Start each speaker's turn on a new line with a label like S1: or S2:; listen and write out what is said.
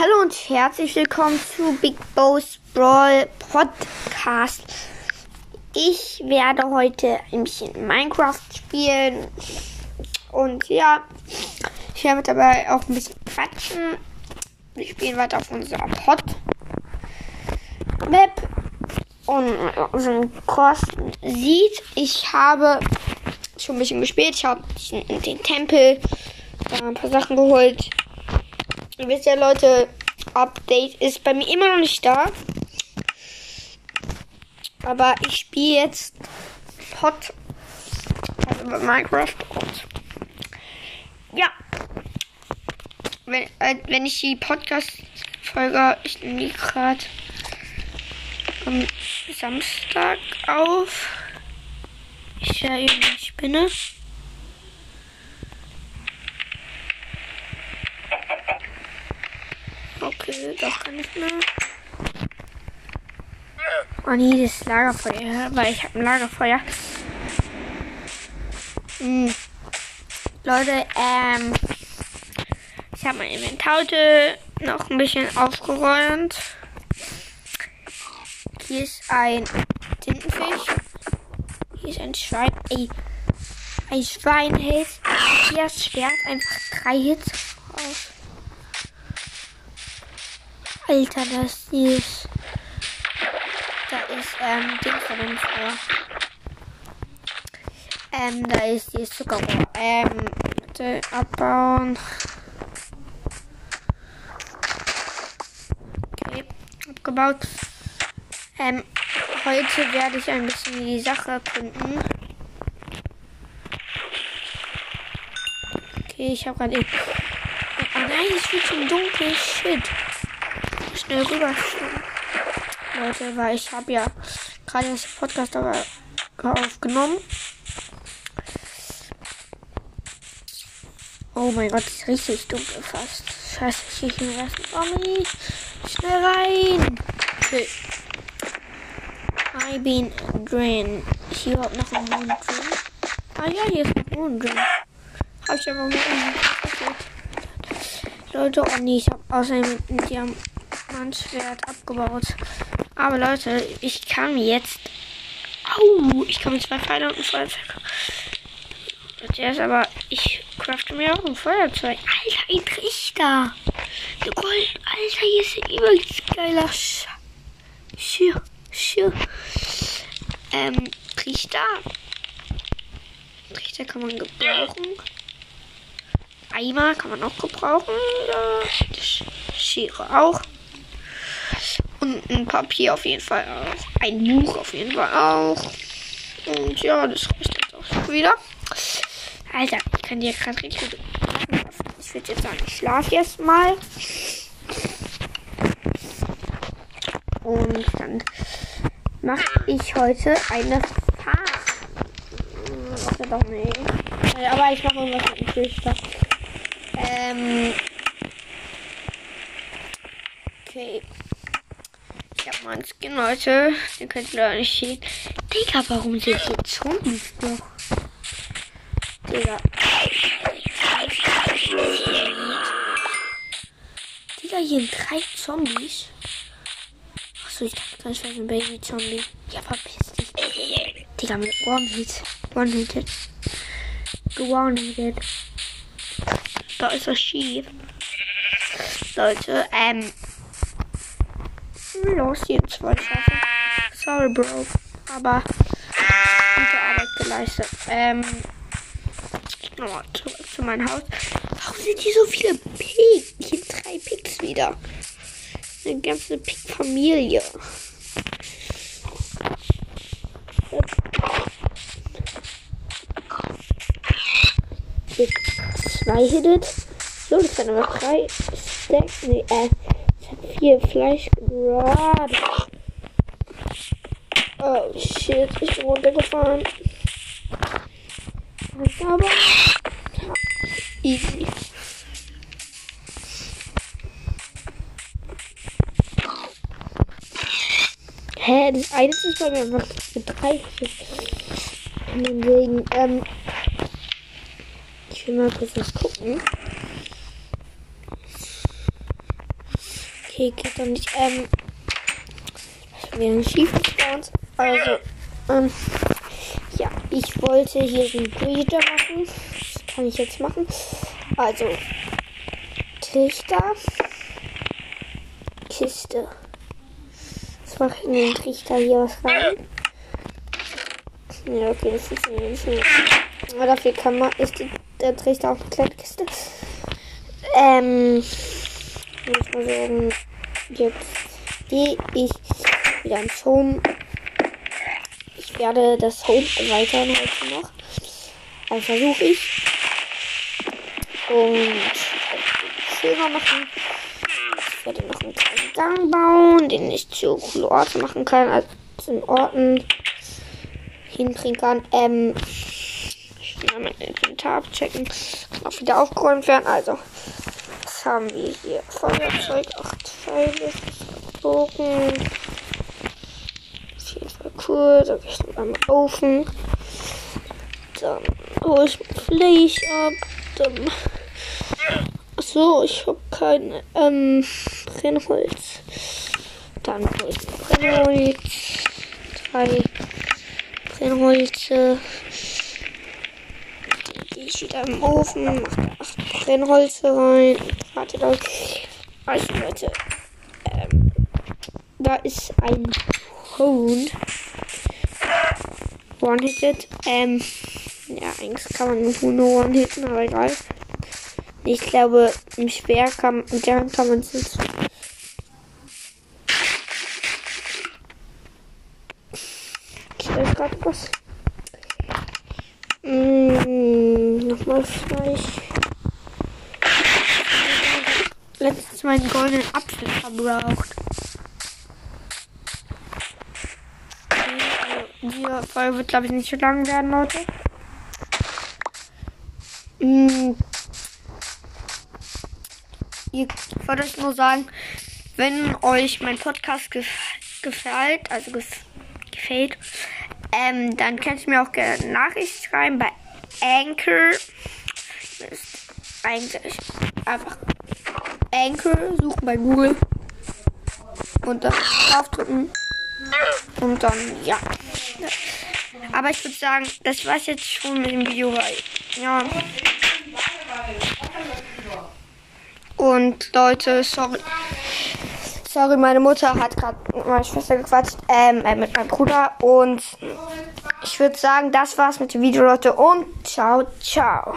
S1: Hallo und herzlich willkommen zu Big Boss Brawl Podcast. Ich werde heute ein bisschen Minecraft spielen. Und ja, ich werde dabei auch ein bisschen quatschen. Wir spielen weiter auf unserer Pod Map. Und unseren Kosten sieht, ich habe schon ein bisschen gespielt. Ich habe den Tempel, ein paar Sachen geholt. Ihr wisst ja, Leute, Update ist bei mir immer noch nicht da. Aber ich spiele jetzt Hot also Minecraft und ja. Wenn, äh, wenn ich die Podcast-Folge, ich nehme die gerade am Samstag auf. Ich eben die Spinne. Okay, doch kann ich mehr. Oh nee, das Lagerfeuer, weil ich habe ein Lagerfeuer. Hm. Leute, ähm, ich habe mein Inventar heute noch ein bisschen aufgeräumt. Hier ist ein Tintenfisch. Hier ist ein Schwein. Ey, ein Schwein hält hier das Schwert einfach drei Hits auf. Alter, das ist. Da ist, ähm, Dings drin vor. Ähm, da ist die Zuckerrohr. Ähm, bitte abbauen. Okay, abgebaut. Ähm, heute werde ich ein bisschen die Sache erkunden. Okay, ich habe gerade. Oh nein, es wird schon dunkel. Shit schnell rüber Leute, weil ich habe ja gerade das Podcast aber aufgenommen. Oh mein Gott, ist richtig dunkel fast. Scheiße, ich gehe hier erst Tommy. Schnell rein. Okay. I been drin. Hier überhaupt noch ein Moon drin. Ah ja, hier ist ein Moon drin. Hab ich aber mal Leute, oh nee, ich hab außerdem mit dem Schwert abgebaut. Aber Leute, ich kann jetzt. Au! Ich kann mir zwei Pfeile und ein Feuerzeug. Jetzt aber ich crafte mir auch ein Feuerzeug. Alter, ein Trichter! Gold, Alter, hier ist ein übelst geiler Sch. Sch. Sch. Ähm, Trichter. Trichter kann man gebrauchen. Eimer kann man auch gebrauchen. Schere auch. Und ein Papier auf jeden Fall auch. Ein Buch auf jeden Fall auch. Und ja, das reicht jetzt auch schon wieder. Alter, ich kann dir gerade richtig gut. Ich würde jetzt sagen, ich schlafe jetzt mal. Und dann mache ich heute eine Fahrt. Doch nicht. Aber ich mache irgendwas mit dem Filter. Ähm. Okay einen Skin, Leute. Den könnt ihr leider nicht sehen. Digga, warum sind hier Zombies noch? Digga. Digga, hier sind drei Zombies. Achso, ich dachte ganz ein Baby-Zombie. Ja, verpiss dich. Digga, mit One-Hit. One-Hitted. One-Hitted. Da ist was schief. Leute, ähm, los, hier zwei schaffen. Sorry, Bro. Aber gute Arbeit geleistet. Ähm. Nochmal zurück zu meinem Haus. Warum sind hier so viele Pigs? Hier drei Pigs wieder. Eine ganze Pig-Familie. Zwei hittet. So, das sind aber drei Stacks. Nee, äh viel Fleisch. Oh shit, ich bin runtergefahren. Aber easy. Hä, das eine ist bei mir einfach mit 30. Deswegen, ähm, ich will mal kurz was gucken. Okay, geht doch nicht. Ähm. Wir haben schief bei uns. Also, ähm. Ja, ich wollte hier den Breeder machen. Das kann ich jetzt machen. Also, Trichter. Kiste. Jetzt mache ich in den Trichter hier was rein. Ja, okay, das funktioniert nicht mehr. Aber dafür kann man, ist die, der Trichter auch eine kleine. Ähm, muss mal sagen, jetzt gehe ich wieder ins Home. Ich werde das Home erweitern heute noch. Also versuche ich. Und schöner machen. Ich werde noch einen kleinen Gang bauen, den ich zu coole Orte machen kann, also in Orten hinbringen kann. Ähm, ich will mein Inventar abchecken. Kann auch wieder aufgeräumt werden. Also, haben wir hier? Feuerzeug, 8 Pfeile, Bogen. Auf jeden Fall cool. Da gehe ich dann einmal Ofen. Dann hole ich mein Fleisch ab. Dann. Achso, ich habe kein ähm, Brennholz. Dann hole ich Brennholz. Drei Brennholze. Gehe ich wieder im Ofen, mache da acht Brennholze rein. Warte da. Also Leute, ähm, da ist ein Hund. One-Hitted. Ähm, ja, eigentlich kann man nur Hunde one-hitten, aber egal. Ich glaube, im Schwer kann, gern kann man es nicht. Ich weiß gerade was. Mm, nochmal Fleisch. Letztens meinen goldenen Apfel verbraucht. Die Folge wird, glaube ich, nicht so lang werden, Leute. Mm. Ich wollte euch nur sagen, wenn euch mein Podcast gef gefällt, also gef gefällt, ähm, dann könnt ihr mir auch gerne Nachricht schreiben bei Anchor. Das ist eigentlich einfach Anchor suchen bei Google und dann draufdrücken und dann ja. Aber ich würde sagen, das war's jetzt schon mit dem Video, weil ja. Und Leute, sorry. Sorry, meine Mutter hat gerade mit meiner Schwester gequatscht, ähm, äh, mit meinem Bruder. Und ich würde sagen, das war's mit dem Video, Leute. Und ciao, ciao.